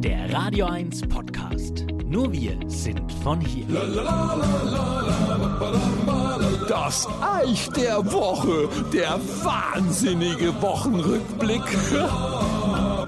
Der Radio 1 Podcast. Nur wir sind von hier. Das Eich der Woche, der wahnsinnige Wochenrückblick.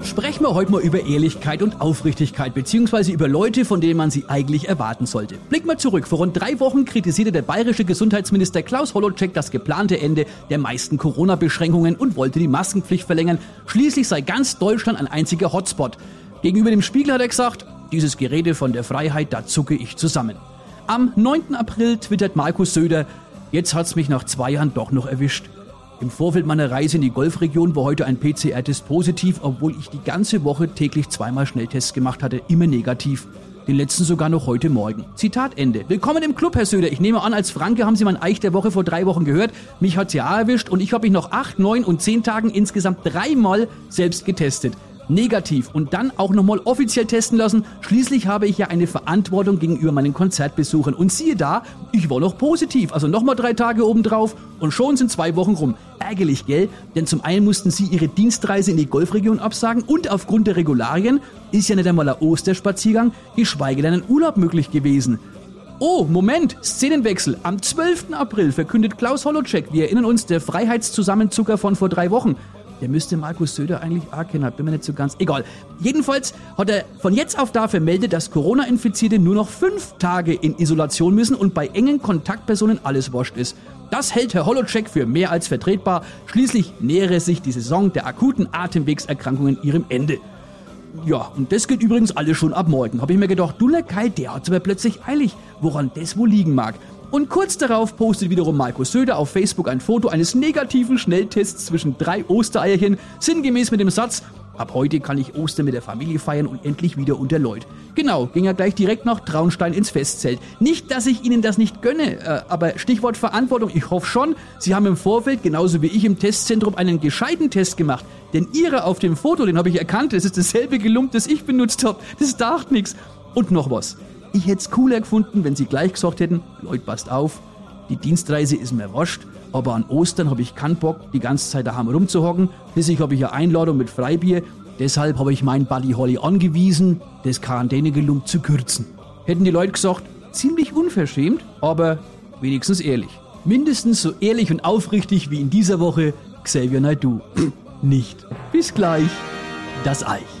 Sprechen wir heute mal über Ehrlichkeit und Aufrichtigkeit, beziehungsweise über Leute, von denen man sie eigentlich erwarten sollte. Blick mal zurück. Vor rund drei Wochen kritisierte der bayerische Gesundheitsminister Klaus Holocek das geplante Ende der meisten Corona-Beschränkungen und wollte die Maskenpflicht verlängern. Schließlich sei ganz Deutschland ein einziger Hotspot. Gegenüber dem Spiegel hat er gesagt, dieses Gerede von der Freiheit, da zucke ich zusammen. Am 9. April twittert Markus Söder, jetzt hat's mich nach zwei Jahren doch noch erwischt. Im Vorfeld meiner Reise in die Golfregion war heute ein PCR-Test positiv, obwohl ich die ganze Woche täglich zweimal Schnelltests gemacht hatte, immer negativ. Den letzten sogar noch heute Morgen. Zitat Ende. Willkommen im Club, Herr Söder. Ich nehme an, als Franke haben Sie mein Eich der Woche vor drei Wochen gehört. Mich hat's ja erwischt und ich habe mich noch acht, neun und zehn Tagen insgesamt dreimal selbst getestet negativ und dann auch nochmal offiziell testen lassen. Schließlich habe ich ja eine Verantwortung gegenüber meinen Konzertbesuchern. Und siehe da, ich war noch positiv. Also nochmal drei Tage obendrauf und schon sind zwei Wochen rum. Ärgerlich, gell? Denn zum einen mussten sie ihre Dienstreise in die Golfregion absagen und aufgrund der Regularien ist ja nicht einmal ein Osterspaziergang, geschweige denn ein Urlaub möglich gewesen. Oh, Moment, Szenenwechsel. Am 12. April verkündet Klaus Holocek, wir erinnern uns, der Freiheitszusammenzucker von vor drei Wochen, der müsste Markus Söder eigentlich auch kennen, bin mir nicht so ganz. Egal. Jedenfalls hat er von jetzt auf da vermeldet, dass Corona-Infizierte nur noch fünf Tage in Isolation müssen und bei engen Kontaktpersonen alles wurscht ist. Das hält Herr Holocek für mehr als vertretbar. Schließlich nähere sich die Saison der akuten Atemwegserkrankungen ihrem Ende. Ja, und das geht übrigens alles schon ab morgen. Habe ich mir gedacht, du Kai, der hat's aber plötzlich eilig. Woran das wohl liegen mag. Und kurz darauf postet wiederum Markus Söder auf Facebook ein Foto eines negativen Schnelltests zwischen drei Ostereierchen, sinngemäß mit dem Satz, Ab heute kann ich Ostern mit der Familie feiern und endlich wieder unter Leut. Genau, ging er gleich direkt nach Traunstein ins Festzelt. Nicht, dass ich Ihnen das nicht gönne, äh, aber Stichwort Verantwortung, ich hoffe schon, Sie haben im Vorfeld, genauso wie ich im Testzentrum, einen gescheiten Test gemacht. Denn Ihre auf dem Foto, den habe ich erkannt, das ist dasselbe Gelump, das ich benutzt habe. Das dacht nichts. Und noch was. Ich hätte es cooler gefunden, wenn sie gleich gesagt hätten, Leute, passt auf, die Dienstreise ist mir wascht, aber an Ostern habe ich keinen Bock, die ganze Zeit daheim rumzuhocken. Schließlich habe ich eine Einladung mit Freibier. Deshalb habe ich meinen Buddy Holly angewiesen, das Quarantänegelump zu kürzen. Hätten die Leute gesagt, ziemlich unverschämt, aber wenigstens ehrlich. Mindestens so ehrlich und aufrichtig wie in dieser Woche Xavier Naidoo. Nicht. Bis gleich. Das Eich.